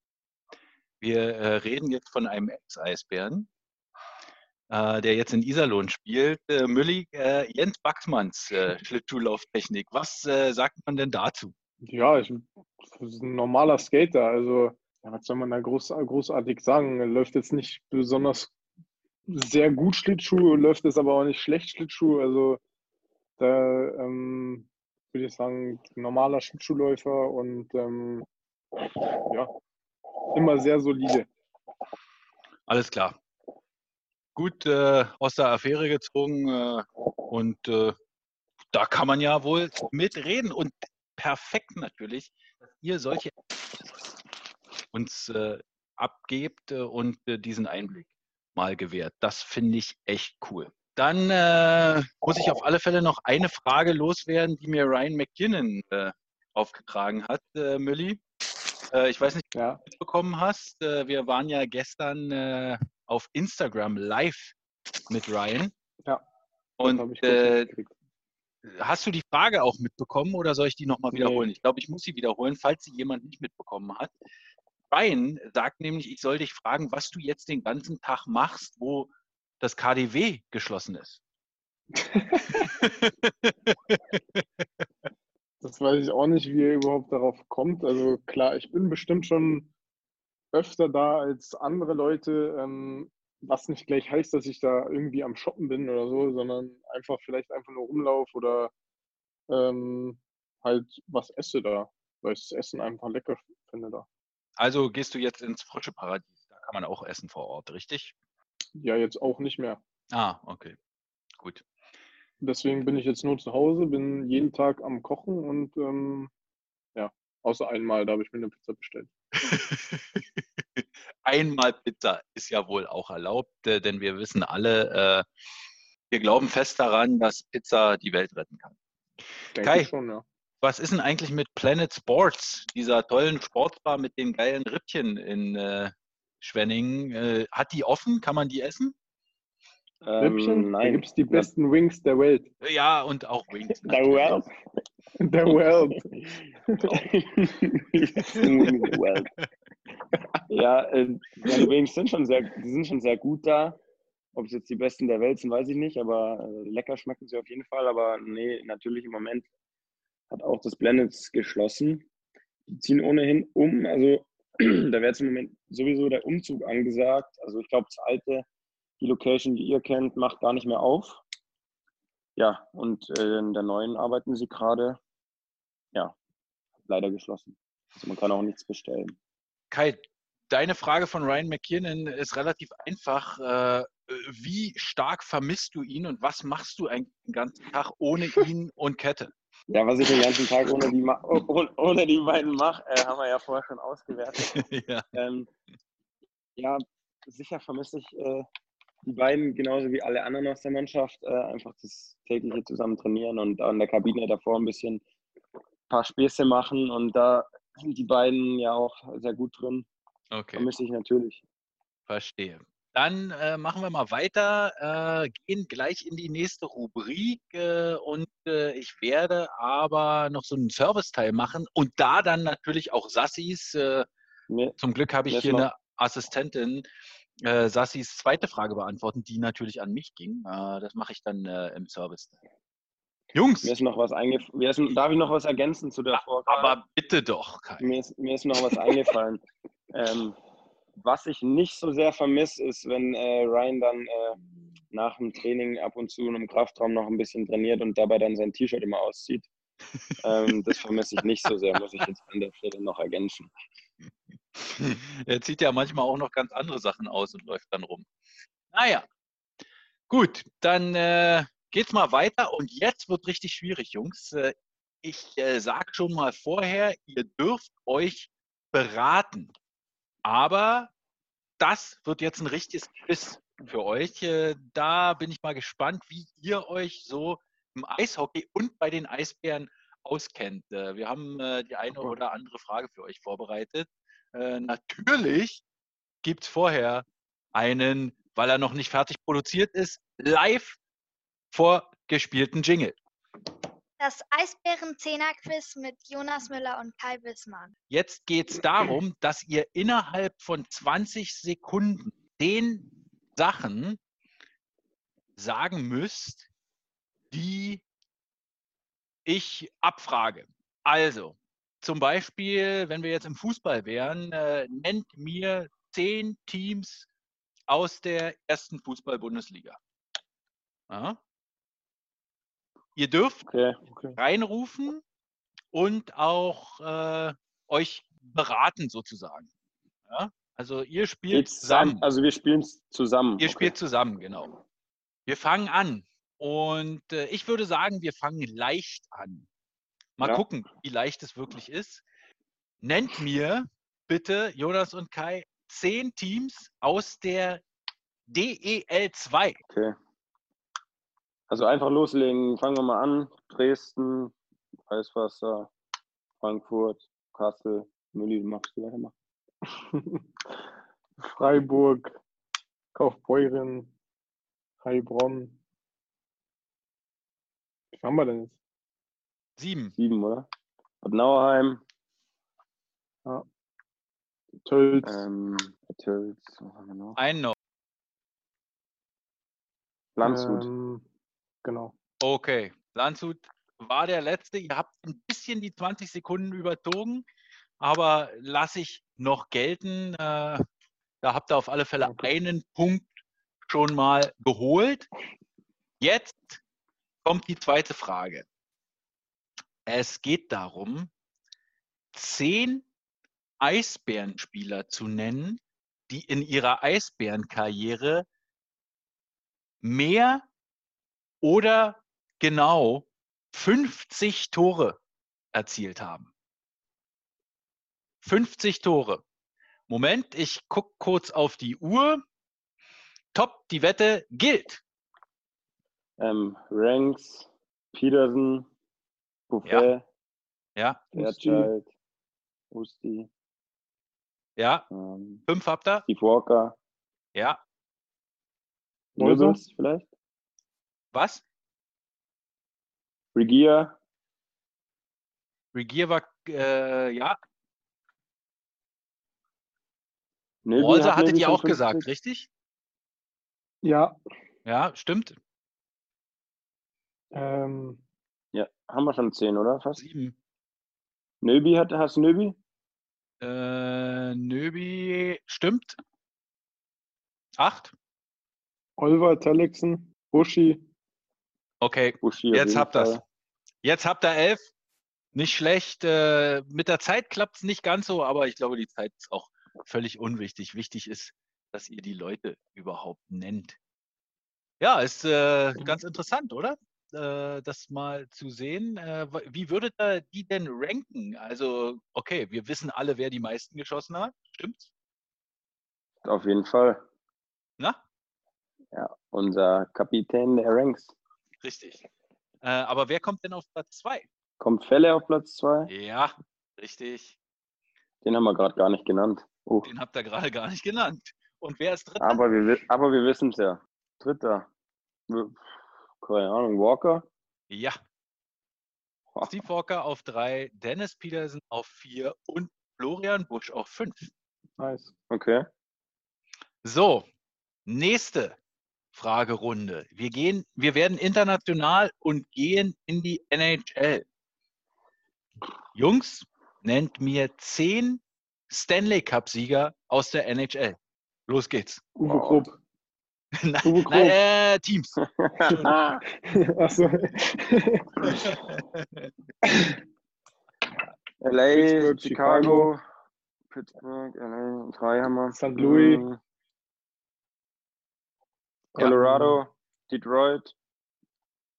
Wir äh, reden jetzt von einem Ex-Eisbären, äh, der jetzt in Iserlohn spielt. Äh, Mülli, äh, Jens Baxmanns äh, Schlittschuhlauftechnik. Was äh, sagt man denn dazu? Ja, ich, das ist ein normaler Skater. Also, ja, was soll man da groß, großartig sagen? Läuft jetzt nicht besonders sehr gut Schlittschuh, läuft es aber auch nicht schlecht Schlittschuh. Also, da ähm, würde ich sagen, normaler Schlittschuhläufer und ähm, ja, immer sehr solide. Alles klar. Gut äh, aus der Affäre gezogen äh, und äh, da kann man ja wohl mitreden und perfekt natürlich, dass ihr solche uns äh, abgebt äh, und äh, diesen Einblick mal gewährt. Das finde ich echt cool. Dann äh, muss ich auf alle Fälle noch eine Frage loswerden, die mir Ryan McKinnon äh, aufgetragen hat, äh, Mülli. Äh, ich weiß nicht, Ja, ob du mitbekommen hast. Wir waren ja gestern auf Instagram live mit Ryan. Ja, Und hast du die Frage auch mitbekommen oder soll ich die nochmal Nee. wiederholen? Ich glaube, ich muss sie wiederholen, falls sie jemand nicht mitbekommen hat. Ryan sagt nämlich, ich soll dich fragen, was du jetzt den ganzen Tag machst, wo das KDW geschlossen ist. Das weiß ich auch nicht, wie er überhaupt darauf kommt. Also klar, ich bin bestimmt schon öfter da als andere Leute, ähm, was nicht gleich heißt, dass ich da irgendwie am Shoppen bin oder so, sondern einfach vielleicht einfach nur rumlauf oder ähm, halt was esse da, weil ich das Essen einfach lecker finde da. Also gehst du jetzt ins frische Paradies. Da kann man auch essen vor Ort, richtig? Ja, jetzt auch nicht mehr. Ah, okay. Gut. Deswegen bin ich jetzt nur zu Hause, bin jeden Tag am Kochen und ähm, ja, außer einmal, da habe ich mir eine Pizza bestellt. Einmal Pizza ist ja wohl auch erlaubt, äh, denn wir wissen alle, äh, wir glauben fest daran, dass Pizza die Welt retten kann. Denke Kai. ich schon, ja. Was ist denn eigentlich mit Planet Sports, dieser tollen Sportbar mit den geilen Rippchen in äh, Schwenningen? Äh, hat die offen? Kann man die essen? Rippchen, Ähm, da nein. gibt es die besten Wings der Welt. Ja, und auch Wings. The World. Der Welt. The World. Ja, äh, die Wings sind schon sehr, die sind schon sehr gut da. Ob es jetzt die besten der Welt sind, weiß ich nicht, aber äh, lecker schmecken sie auf jeden Fall. Aber nee, natürlich im Moment hat auch das Planets geschlossen. Die ziehen ohnehin um. Also da wäre jetzt im Moment sowieso der Umzug angesagt. Also ich glaube, das alte, die Location, die ihr kennt, macht gar nicht mehr auf. Ja, und äh, in der neuen arbeiten sie gerade. Ja, leider geschlossen. Also man kann auch nichts bestellen. Kai, deine Frage von Ryan McKinnon ist relativ einfach. Äh, wie stark vermisst du ihn und was machst du eigentlich den ganzen Tag ohne ihn und Kette? Ja, was ich den ganzen Tag ohne die, ma oh- ohne die beiden mache, äh, haben wir ja vorher schon ausgewertet. ja. Ähm, ja, sicher vermisse ich äh, die beiden genauso wie alle anderen aus der Mannschaft. Äh, einfach das tägliche zusammen trainieren und an der Kabine davor ein bisschen ein paar Späße machen. Und da sind die beiden ja auch sehr gut drin. Okay, Vermisse ich natürlich. verstehe. Dann äh, machen wir mal weiter, äh, gehen gleich in die nächste Rubrik äh, und äh, ich werde aber noch so einen Serviceteil machen und da dann natürlich auch Sassis, äh, Mir, zum Glück habe ich hier noch- eine Assistentin, äh, Sassis zweite Frage beantworten, die natürlich an mich ging. Äh, das mache ich dann äh, im Serviceteil. Jungs, mir ist noch was eingefallen. Darf ich noch was ergänzen zu der Vorfrage? aber bitte doch, Kai. mir ist, mir ist noch was eingefallen. ähm, was ich nicht so sehr vermisse, ist, wenn äh, Ryan dann äh, nach dem Training ab und zu in einem Kraftraum noch ein bisschen trainiert und dabei dann sein T-Shirt immer auszieht. ähm, das vermisse ich nicht so sehr, muss ich jetzt an der Stelle noch ergänzen. Er zieht ja manchmal auch noch ganz andere Sachen aus und läuft dann rum. Naja, gut, dann äh, geht's mal weiter und jetzt wird richtig schwierig, Jungs. Äh, ich äh, sage schon mal vorher, ihr dürft euch beraten. Aber das wird jetzt ein richtiges Quiz für euch. Äh, da bin ich mal gespannt, wie ihr euch so im Eishockey und bei den Eisbären auskennt. Äh, wir haben äh, die eine oder andere Frage für euch vorbereitet. Natürlich gibt es vorher einen, weil er noch nicht fertig produziert ist, live vorgespielten Jingle. Das Eisbären-Zehner-Quiz mit Jonas Müller und Kai Wissmann. Jetzt geht es darum, dass ihr innerhalb von 20 Sekunden den Sachen sagen müsst, die ich abfrage. Also, zum Beispiel, wenn wir jetzt im Fußball wären, äh, nennt mir zehn Teams aus der ersten Fußball-Bundesliga. Ja. Ihr dürft Okay. Okay. reinrufen und auch äh, euch beraten sozusagen. Ja? Also ihr spielt zusammen. zusammen. Also wir spielen es zusammen. Ihr okay. spielt zusammen, genau. Wir fangen an. Und äh, ich würde sagen, wir fangen leicht an. Mal Ja. gucken, wie leicht es wirklich ist. Nennt mir bitte, Jonas und Kai, zehn Teams aus der DEL 2. Okay. Also einfach loslegen. Fangen wir mal an. Dresden, Weißwasser, Frankfurt, Kassel, Mülli, machst du weiter? Freiburg, Kaufbeuren, Heilbronn. Wie haben wir denn jetzt? Sieben. Sieben, oder? Bad Nauheim, Tölz, ähm, Tölz, was haben wir noch? Einen noch. Landshut. ähm, genau. Okay. Landshut war der letzte. Ihr habt ein bisschen die 20 Sekunden überzogen, aber lasse ich noch gelten. Äh, da habt ihr auf alle Fälle einen Punkt schon mal geholt. Jetzt kommt die zweite Frage. Es geht darum, zehn Eisbärenspieler zu nennen, die in ihrer Eisbärenkarriere mehr oder genau 50 Tore erzielt haben. 50 Tore. Moment, ich gucke kurz auf die Uhr. Top, die Wette gilt. Ähm, Ranks, Peterson, Buffet, Ja, Fairchild, Usti, ja. ähm, Fünf habt ihr? Steve Walker, Ja. Nöbels vielleicht, Was? Regia, Regier war, äh, ja. Nöbi Rolser hat hattet ihr auch gesagt, 50. richtig? Ja, Ja, stimmt. ähm, Ja, haben wir schon 10, oder? Fast. Sieben. Nöbi hat, hast du Nöbi? Äh, Nöbi, stimmt. Acht. Oliver, Tellexen, Buschi, Okay, Bushi auf jetzt habt ihr's. Fall. Jetzt habt ihr elf. Nicht schlecht. Äh, mit der Zeit klappt es nicht ganz so, aber ich glaube, die Zeit ist auch völlig unwichtig. Wichtig ist, dass ihr die Leute überhaupt nennt. Ja, ist äh, ganz interessant, oder? Äh, das mal zu sehen. Äh, wie würdet ihr die denn ranken? Also, okay, wir wissen alle, wer die meisten geschossen hat. Stimmt's? Auf jeden Fall. Na? Ja, unser Kapitän der Ranks. Richtig. Äh, aber wer kommt denn auf Platz zwei? Kommt Felle auf Platz 2? Ja, richtig. Den haben wir gerade gar nicht genannt. Uh, Den habt ihr gerade gar nicht genannt. Und wer ist dritter? aber wir, wi- aber wir wissen es ja. Dritter. Keine Ahnung, Walker? Ja. Steve Walker auf drei, Dennis Peterson auf vier und Florian Busch auf fünf. nice. Okay. So, nächste Fragerunde. Wir gehen, wir werden international und gehen in die NHL. Jungs, nennt mir zehn Stanley Cup-Sieger aus der NHL. Los geht's. Uwe Wow. Krupp. Nein, Uwe Krupp. nein, äh, Teams. Achso. LA, Pittsburgh, Chicago, Pittsburgh, LA, drei haben wir. St. Louis. Colorado, Detroit,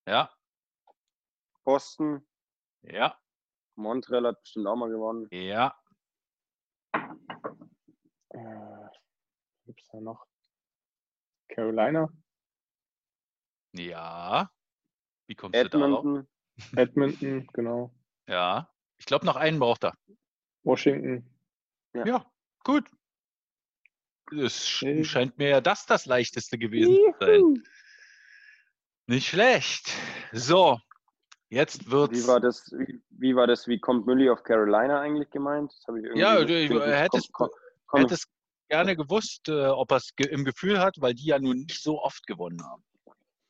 Ja, Boston, ja, Montreal hat bestimmt auch mal gewonnen. ja. Äh, gibt's da noch? Carolina, Ja. Wie kommst du darauf? Edmonton, Edmonton, genau. Ja. Ich glaube, noch einen braucht er. Washington. Ja. Ja, gut. Es sch Nee. scheint mir ja das das leichteste gewesen zu sein. Nicht schlecht. So, jetzt Wie wird's. war das, wie, wie war das, wie kommt Mülli auf Carolina eigentlich gemeint? Das habe ich irgendwie Ja, du- nicht- hättest- komm, komm, komm, Hätte es gerne gewusst, äh, ob er es ge im Gefühl hat, weil die ja nun nicht so oft gewonnen haben.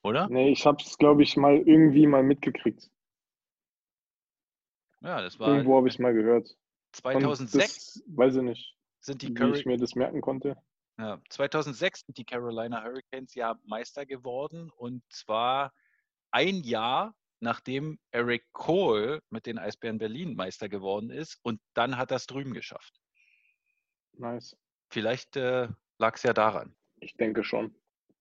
Oder? Nee, ich hab's, glaube ich, mal irgendwie mal mitgekriegt. Ja, das war Irgendwo habe ich mal gehört. Und 2006 Das, weiß ich nicht, sind die wie Curry ich mir das merken konnte. Ja, 2006 sind die Carolina Hurricanes ja Meister geworden und zwar ein Jahr nachdem Eric Cole mit den Eisbären Berlin Meister geworden ist und dann hat er es drüben geschafft. Nice. Vielleicht äh, lag es ja daran. Ich denke schon.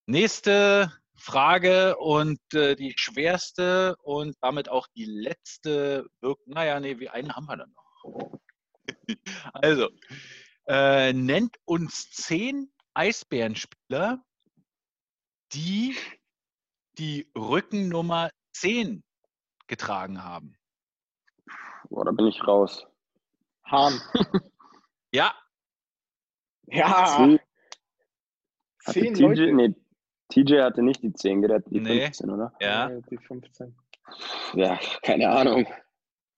Nächste Frage und äh, die schwerste und damit auch die letzte Wirk naja, nee, wie einen haben wir dann noch. also, äh, nennt uns zehn Eisbärenspieler, die die Rückennummer 10 getragen haben. Boah, da bin ich raus. Hahn. Ja, Ja, Zehn- hatte zehn TJ, Leute. nee, TJ hatte nicht die 10, der hatte die Nee. 15, oder? ja. Äh, Die 15. Ja, keine Ahnung.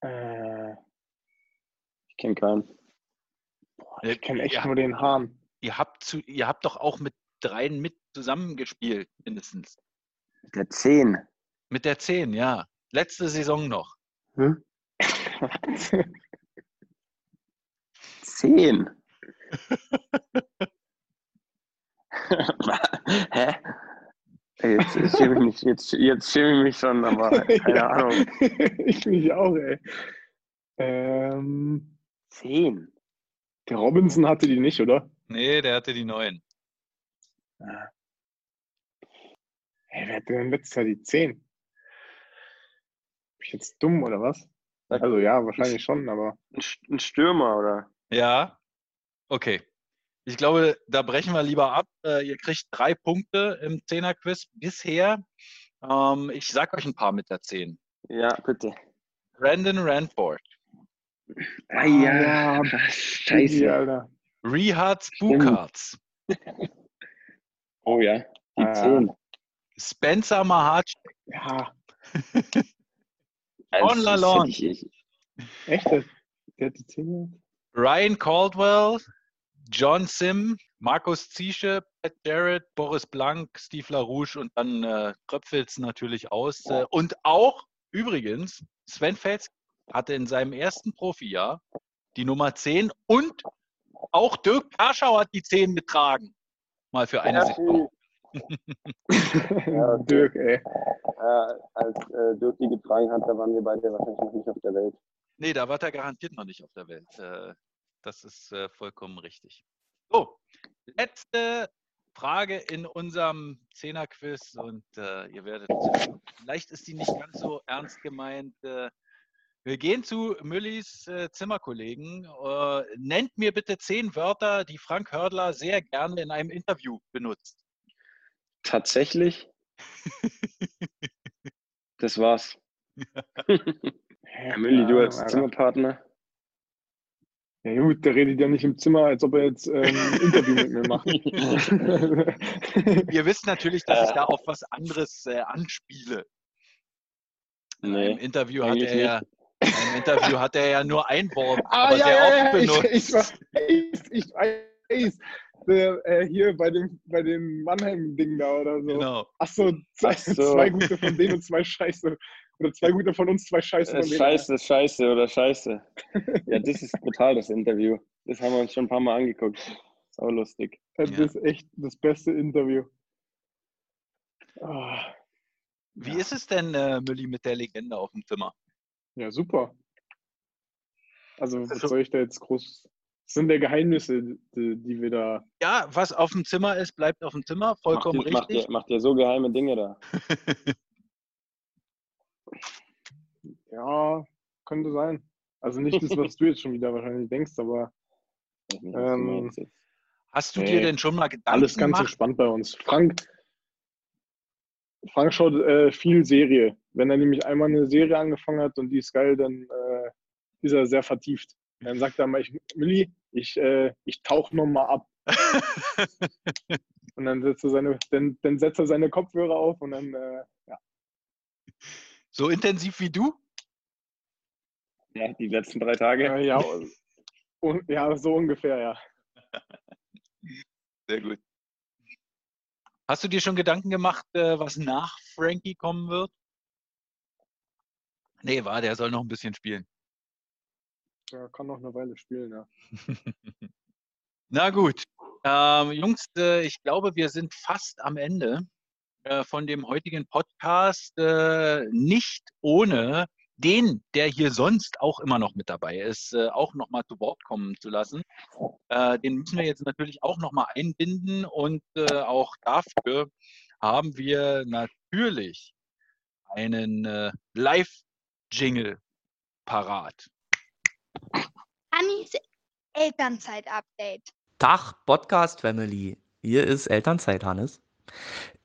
Äh, Ich kenne keinen. Ich kenne echt ja, nur den Hahn. ihr, habt zu, ihr habt doch auch mit dreien mit zusammengespielt, mindestens. Der 10. Mit der 10, ja. Letzte Saison noch. Hm? 10. Hä? Jetzt, jetzt schäme ich mich, jetzt, jetzt schäme ich mich schon, aber keine Ja. Ahnung. ich mich auch, ey. Ähm, 10. der Robinson hatte die nicht, oder? Nee, der hatte die neuen. Hey, wer hatte denn letztes Jahr die 10? Bin ich jetzt dumm oder was? Also ja, wahrscheinlich schon, aber ein Stürmer, oder? Ja. Okay. Ich glaube, da brechen wir lieber ab. Äh, ihr kriegt drei Punkte im Zehner-Quiz bisher. Ähm, ich sag euch ein paar mit der Zehn. Ja, bitte. Brandon Ranford, Ah ja, Ja, scheiße. Alter. Rehard Stimmt. Bukarts, Oh ja, die Ah. 10. Spencer Mahatch, Ja, On Lalonde. Echt? Der, hat die Zähne. Ryan Caldwell, John Sim, Markus Ziesche, Pat Jarrett, Boris Blank, Steve LaRouche und dann äh, tröpfelt's natürlich aus. Äh, und auch übrigens, Sven Fels hatte in seinem ersten Profijahr die Nummer 10 und auch Dirk Karschau hat die 10 getragen. Mal für eine Sekunde. okay. Dirk, ey. äh, als äh, Dirk die getragen hat, da waren wir beide wahrscheinlich noch nicht auf der Welt. Nee, da war er garantiert noch nicht auf der Welt. Äh, das ist äh, vollkommen richtig. So, letzte Frage in unserem Zehner-Quiz und äh, ihr werdet, vielleicht ist die nicht ganz so ernst gemeint. Wir gehen zu Müllis äh, Zimmerkollegen. Äh, nennt mir bitte zehn Wörter, die Frank Hördler sehr gerne in einem Interview benutzt. Tatsächlich? das war's. Ja, Mülli, du als. Zimmerpartner. Ja gut, der redet ja nicht im Zimmer, als ob er jetzt ähm, ein Interview mit mir macht. Ihr wisst natürlich, dass ich da auf was anderes äh, anspiele. Im Nee. Interview hat er ja, im Interview hat er ja nur ein Wort, ah, aber ja, sehr ja, oft ja, ich, benutzt. ich weiß, ich weiß. Der, äh, hier bei dem, bei dem Mannheim-Ding da oder so. Genau. Ach so, zwei, Ach so. zwei gute von denen und zwei Scheiße. Oder zwei gute von uns, zwei Scheiße von denen. scheiße, scheiße oder scheiße. Ja, das ist brutal, das Interview. Das haben wir uns schon ein paar Mal angeguckt. Sau lustig. Das Ja. ist echt das beste Interview. Ah, Wie ist es denn, äh, Mülli, mit der Legende auf dem Zimmer? Ja, super. Also, was Also- soll ich da jetzt groß. Das sind ja Geheimnisse, die, die wir da. Ja, was auf dem Zimmer ist, bleibt auf dem Zimmer, vollkommen macht, ihr, macht, richtig. ihr, macht ihr so geheime Dinge da? Ja, könnte sein. Also nicht das, was du jetzt schon wieder wahrscheinlich denkst, aber Ähm. Hast du Nee. dir denn schon mal Gedanken alles ganz gemacht? entspannt bei uns. Frank, Frank schaut äh, viel Serie. Wenn er nämlich einmal eine Serie angefangen hat und die ist geil, dann äh, ist er sehr vertieft. Dann sagt er mal, ich, Milli, ich, äh, ich tauche nochmal ab. Und dann setzt er seine, dann, dann setzt er seine Kopfhörer auf und dann, äh, ja. so intensiv wie du? Ja, die letzten drei Tage. Äh, ja, un, ja, so ungefähr, ja. Sehr gut. Hast du dir schon Gedanken gemacht, äh, was nach Frankie kommen wird? Nee, war, der soll noch ein bisschen spielen. Der kann noch eine Weile spielen, ja. Na gut. Ähm, Jungs, äh, ich glaube, wir sind fast am Ende äh, von dem heutigen Podcast. Äh, nicht ohne den, der hier sonst auch immer noch mit dabei ist, äh, auch nochmal zu Wort kommen zu lassen. Äh, den müssen wir jetzt natürlich auch nochmal einbinden und äh, auch dafür haben wir natürlich einen äh, Live-Jingle parat. Hannis Elternzeit-Update. Tag, Podcast Family. Hier ist Elternzeit, Hannes.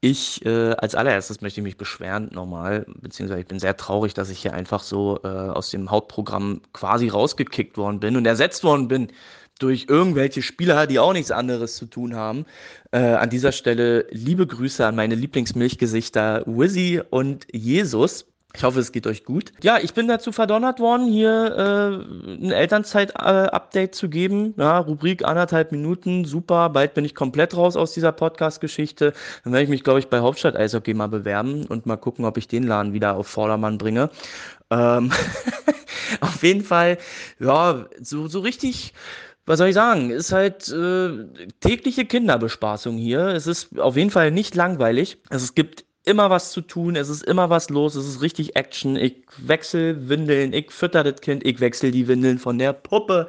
Ich, äh, als allererstes möchte ich mich beschweren, nochmal, beziehungsweise ich bin sehr traurig, dass ich hier einfach so äh, aus dem Hauptprogramm quasi rausgekickt worden bin und ersetzt worden bin durch irgendwelche Spieler, die auch nichts anderes zu tun haben. Äh, an dieser Stelle liebe Grüße an meine Lieblingsmilchgesichter Wizzy und Jesus. Ich hoffe, es geht euch gut. Ja, ich bin dazu verdonnert worden, hier äh, ein Elternzeit-Update zu geben. Ja, Rubrik anderthalb Minuten, super. Bald bin ich komplett raus aus dieser Podcast-Geschichte. Dann werde ich mich, glaube ich, bei Hauptstadt Eishockey mal bewerben und mal gucken, ob ich den Laden wieder auf Vordermann bringe. Ähm, auf jeden Fall, ja, so, so richtig was soll ich sagen, ist halt äh, tägliche Kinderbespaßung hier. Es ist auf jeden Fall nicht langweilig. Also es gibt immer was zu tun, es ist immer was los, es ist richtig Action. Ich wechsle Windeln, ich fütter das Kind, ich wechsle die Windeln von der Puppe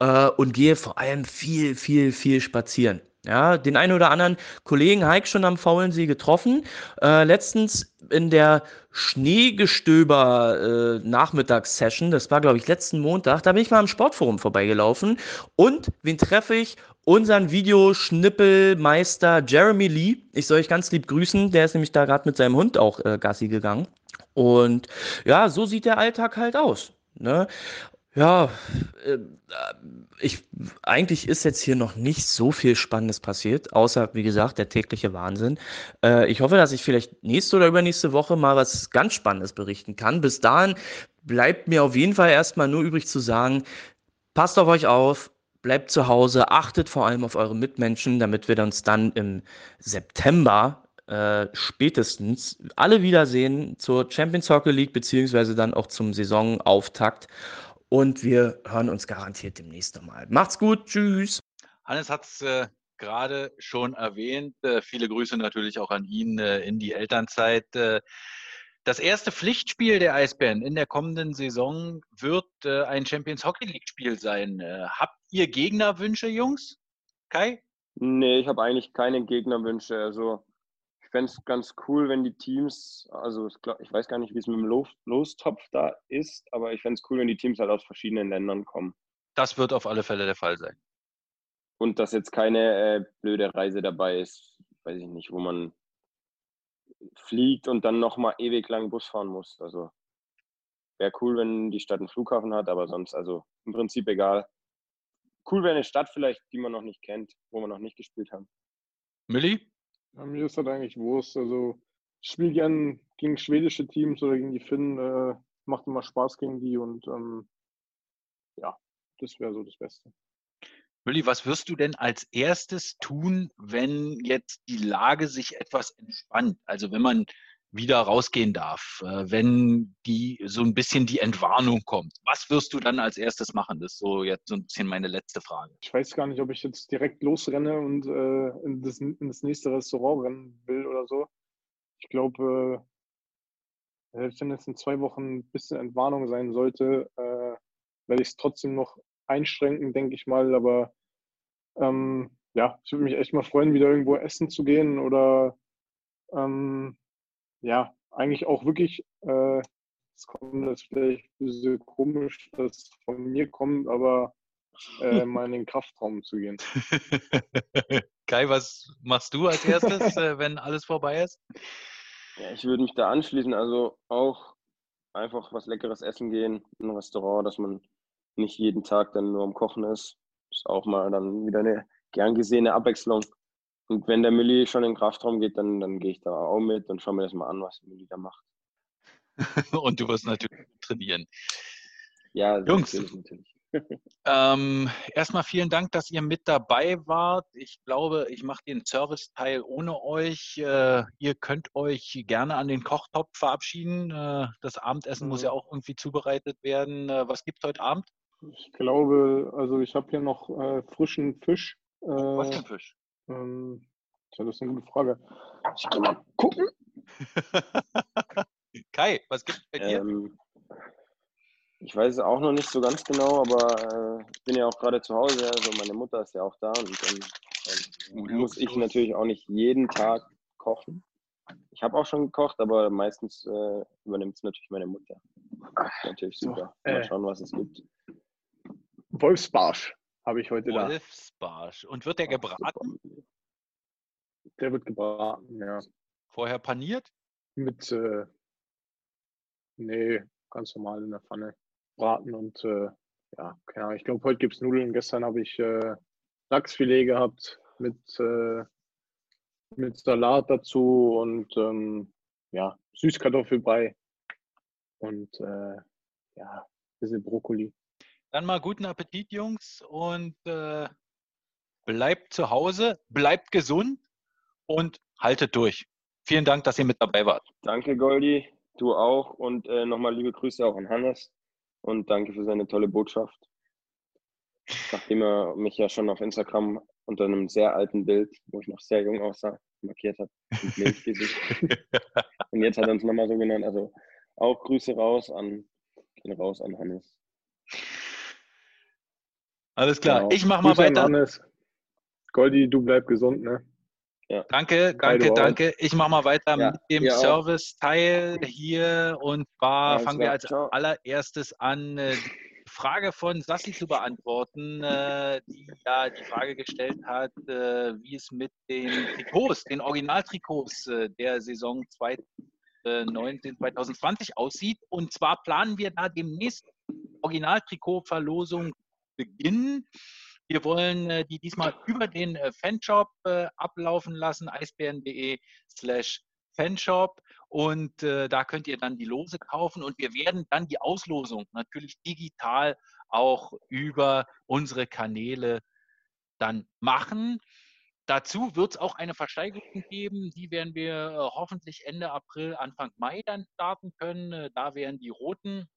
äh, und gehe vor allem viel, viel, viel spazieren. Ja, den einen oder anderen Kollegen Heik schon am faulen See getroffen. Äh, letztens in der Schneegestöber äh, Nachmittagssession, das war glaube ich letzten Montag, da bin ich mal am Sportforum vorbeigelaufen und wen treffe ich? Unseren Videoschnippelmeister Jeremy Lee. Ich soll euch ganz lieb grüßen, der ist nämlich da gerade mit seinem Hund auch äh, Gassi gegangen. Und ja, so sieht der Alltag halt aus. Ne? Ja, äh, ich, eigentlich ist jetzt hier noch nicht so viel Spannendes passiert, außer, wie gesagt, der tägliche Wahnsinn. Äh, ich hoffe, dass ich vielleicht nächste oder übernächste Woche mal was ganz Spannendes berichten kann. Bis dahin bleibt mir auf jeden Fall erstmal nur übrig zu sagen, passt auf euch auf, bleibt zu Hause, achtet vor allem auf eure Mitmenschen, damit wir uns dann im September äh, spätestens alle wiedersehen zur Champions Hockey League, beziehungsweise dann auch zum Saisonauftakt. Und wir hören uns garantiert demnächst nochmal. Macht's gut, tschüss. Hannes hat es äh, gerade schon erwähnt. Äh, viele Grüße natürlich auch an ihn äh, in die Elternzeit. Das erste Pflichtspiel der Eisbären in der kommenden Saison wird äh, ein Champions Hockey League Spiel sein. Äh, habt ihr Gegnerwünsche, Jungs? Kai? Nee, ich habe eigentlich keine Gegnerwünsche. Also ich fände es ganz cool, wenn die Teams, also ich weiß gar nicht, wie es mit dem Lostopf da ist, aber ich fände es cool, wenn die Teams halt aus verschiedenen Ländern kommen. Das wird auf alle Fälle der Fall sein. Und dass jetzt keine äh, blöde Reise dabei ist, weiß ich nicht, wo man fliegt und dann nochmal ewig lang Bus fahren muss. Also wäre cool, wenn die Stadt einen Flughafen hat, aber sonst, also im Prinzip egal. Cool wäre eine Stadt vielleicht, die man noch nicht kennt, wo man noch nicht gespielt hat. Milli? Ja, mir ist das eigentlich Wurst. Also ich spiele gern gegen schwedische Teams oder gegen die Finnen. Äh, macht immer Spaß gegen die und ähm, ja, das wäre so das Beste. Willi, was wirst du denn als erstes tun, wenn jetzt die Lage sich etwas entspannt? Also wenn man wieder rausgehen darf, äh, wenn die so ein bisschen die Entwarnung kommt. Was wirst du dann als erstes machen? Das ist so jetzt so ein bisschen meine letzte Frage. Ich weiß gar nicht, ob ich jetzt direkt losrenne und äh, in, das, in, das, nächste Restaurant rennen will oder so. Ich glaube, äh, selbst wenn es in zwei Wochen ein bisschen Entwarnung sein sollte, äh, werde ich es trotzdem noch einschränken, denke ich mal. Aber ähm, ja, ich würde mich echt mal freuen, wieder irgendwo essen zu gehen oder ähm, ja, eigentlich auch wirklich, äh, es kommt jetzt vielleicht ein bisschen komisch, dass es von mir kommt, aber äh, mal in den Kraftraum zu gehen. Kai, was machst du als erstes, äh, wenn alles vorbei ist? Ja, ich würde mich da anschließen. Also auch einfach was Leckeres essen gehen, in ein Restaurant, dass man nicht jeden Tag dann nur am Kochen ist. Ist auch mal dann wieder eine gern gesehene Abwechslung. Und wenn der Milli schon in den Kraftraum geht, dann, dann gehe ich da auch mit und schaue mir das mal an, was der Milli da macht. und du wirst natürlich trainieren. Ja, Jungs, natürlich. ähm, erstmal vielen Dank, dass ihr mit dabei wart. Ich glaube, ich mache den Service-Teil ohne euch. Äh, ihr könnt euch gerne an den Kochtopf verabschieden. Äh, das Abendessen mhm. muss ja auch irgendwie zubereitet werden. Äh, was gibt es heute Abend? Ich glaube, also ich habe hier noch äh, frischen Fisch. was für ein Fisch? Ähm, tja, das ist eine gute Frage. Ich kann mal gucken. Kai, was gibt es bei dir? Ähm, ich weiß es auch noch nicht so ganz genau, aber äh, ich bin ja auch gerade zu Hause, also meine Mutter ist ja auch da und dann äh, muss ich natürlich auch nicht jeden Tag kochen. Ich habe auch schon gekocht, aber meistens äh, übernimmt es natürlich meine Mutter. Natürlich super. So, Mal äh. schauen, was es gibt. Wolfsbarsch habe ich heute da. Wolfsbarsch. Und wird der gebraten? Der wird gebraten, ja. Vorher paniert? Mit, äh, nee, ganz normal in der Pfanne. Braten und, äh, ja, keine Ahnung. Ich glaube, heute gibt es Nudeln. Gestern habe ich äh, Lachsfilet gehabt mit, äh, mit Salat dazu und, ähm, ja, Süßkartoffelbrei und, äh, ja, ein bisschen Brokkoli. Dann mal guten Appetit, Jungs, und äh, bleibt zu Hause, bleibt gesund und haltet durch. Vielen Dank, dass ihr mit dabei wart. Danke, Goldi. Du auch. Und äh, nochmal liebe Grüße auch an Hannes. Und danke für seine tolle Botschaft. Nachdem er mich ja schon auf Instagram unter einem sehr alten Bild, wo ich noch sehr jung aussah, markiert hat. und jetzt hat er uns nochmal so genannt. Also auch Grüße raus an, raus an Hannes. Alles klar. Genau. Ich mache mal weiter. Goldi, du bleib gesund, ne? Danke, Kai, danke, auch. danke. Ich mache mal weiter Ja, mit dem. Service-Teil hier und zwar Alles fangen wir als ciao. allererstes an, äh, die Frage von Sassi zu beantworten, äh, die ja die Frage gestellt hat, äh, wie es mit den Trikots, den Originaltrikots der Saison 2019, 2020 aussieht. Und zwar planen wir da demnächst Originaltrikotverlosung beginnen. Wir wollen äh, die diesmal über den äh, Fanshop äh, ablaufen lassen, eisbären.de slash Fanshop. Und äh, da könnt ihr dann die Lose kaufen und wir werden dann die Auslosung natürlich digital auch über unsere Kanäle dann machen. Dazu wird es auch eine Versteigerung geben, die werden wir äh, hoffentlich Ende April, Anfang Mai dann starten können. Äh, Da werden die roten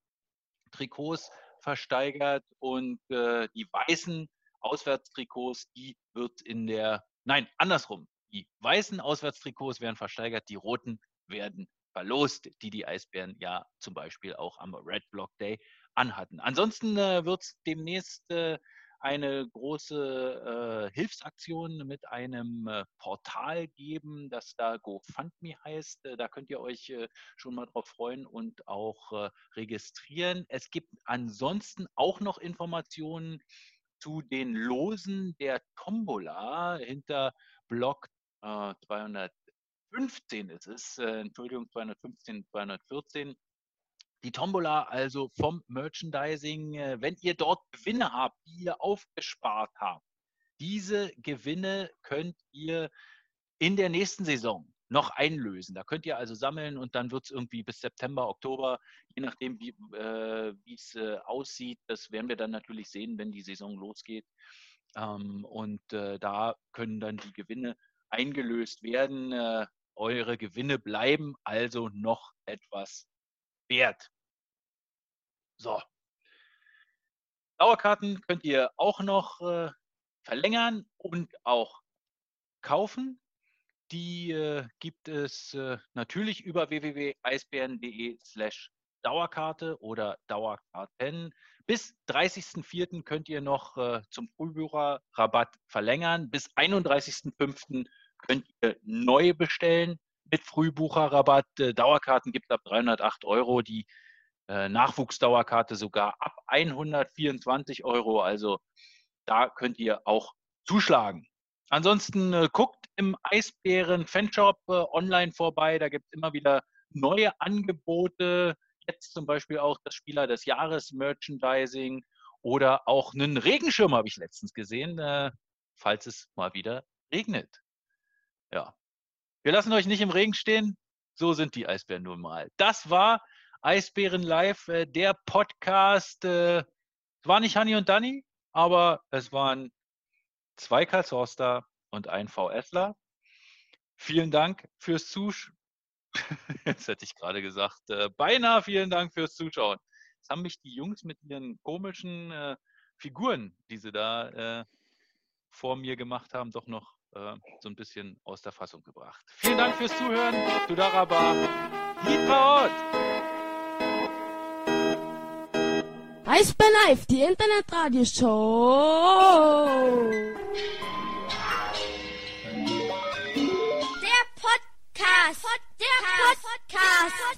Trikots versteigert und äh, die weißen Auswärtstrikots, die wird in der, nein, andersrum. Die weißen Auswärtstrikots werden versteigert, die roten werden verlost, die die Eisbären ja zum Beispiel auch am Red Block Day anhatten. Ansonsten äh, wird es demnächst äh, eine große äh, Hilfsaktion mit einem äh, Portal geben, das da GoFundMe heißt. Äh, da könnt ihr euch äh, schon mal drauf freuen und auch äh, registrieren. Es gibt ansonsten auch noch Informationen zu den Losen der Tombola hinter Block äh, 215 ist es, Entschuldigung, 215, 214. Die Tombola also vom Merchandising, äh, wenn ihr dort Gewinne habt, die ihr aufgespart habt, diese Gewinne könnt ihr in der nächsten Saison noch einlösen. Da könnt ihr also sammeln und dann wird es irgendwie bis September, Oktober, je nachdem, wie äh, es äh, aussieht, das werden wir dann natürlich sehen, wenn die Saison losgeht. Ähm, und äh, da können dann die Gewinne eingelöst werden. Äh, eure Gewinne bleiben also noch etwas wert. So. Dauerkarten könnt ihr auch noch äh, verlängern und auch kaufen. Die äh, gibt es äh, natürlich über www.eisbären.de slash Dauerkarte oder Dauerkarten. Bis 30.04. könnt ihr noch äh, zum Frühbucherrabatt verlängern. Bis 31.05. könnt ihr neu bestellen mit Frühbucherrabatt. Äh, Dauerkarten gibt es ab 308 Euro. Die äh, Nachwuchsdauerkarte sogar ab 124 Euro. Also da könnt ihr auch zuschlagen. Ansonsten äh, guckt im Eisbären Fanshop äh, online vorbei. Da gibt es immer wieder neue Angebote. Jetzt zum Beispiel auch das Spieler des Jahres Merchandising oder auch einen Regenschirm habe ich letztens gesehen, falls es mal wieder regnet. Ja. Wir lassen euch nicht im Regen stehen. So sind die Eisbären nun mal. Das war Eisbären Live, äh, der Podcast. Äh, es war nicht Hanni und Danny, aber es waren zwei Karlshorster und ein VSler. Vielen Dank fürs Zuschauen. Jetzt hätte ich gerade gesagt, äh, beinahe vielen Dank fürs Zuschauen. Jetzt haben mich die Jungs mit ihren komischen Figuren, die sie da vor mir gemacht haben, doch noch äh, so ein bisschen aus der Fassung gebracht. Vielen Dank fürs Zuhören. Tudaraba. Liedbraut. Eisbär Live, die Internetradioshow. Der Podcast. Der Podcast.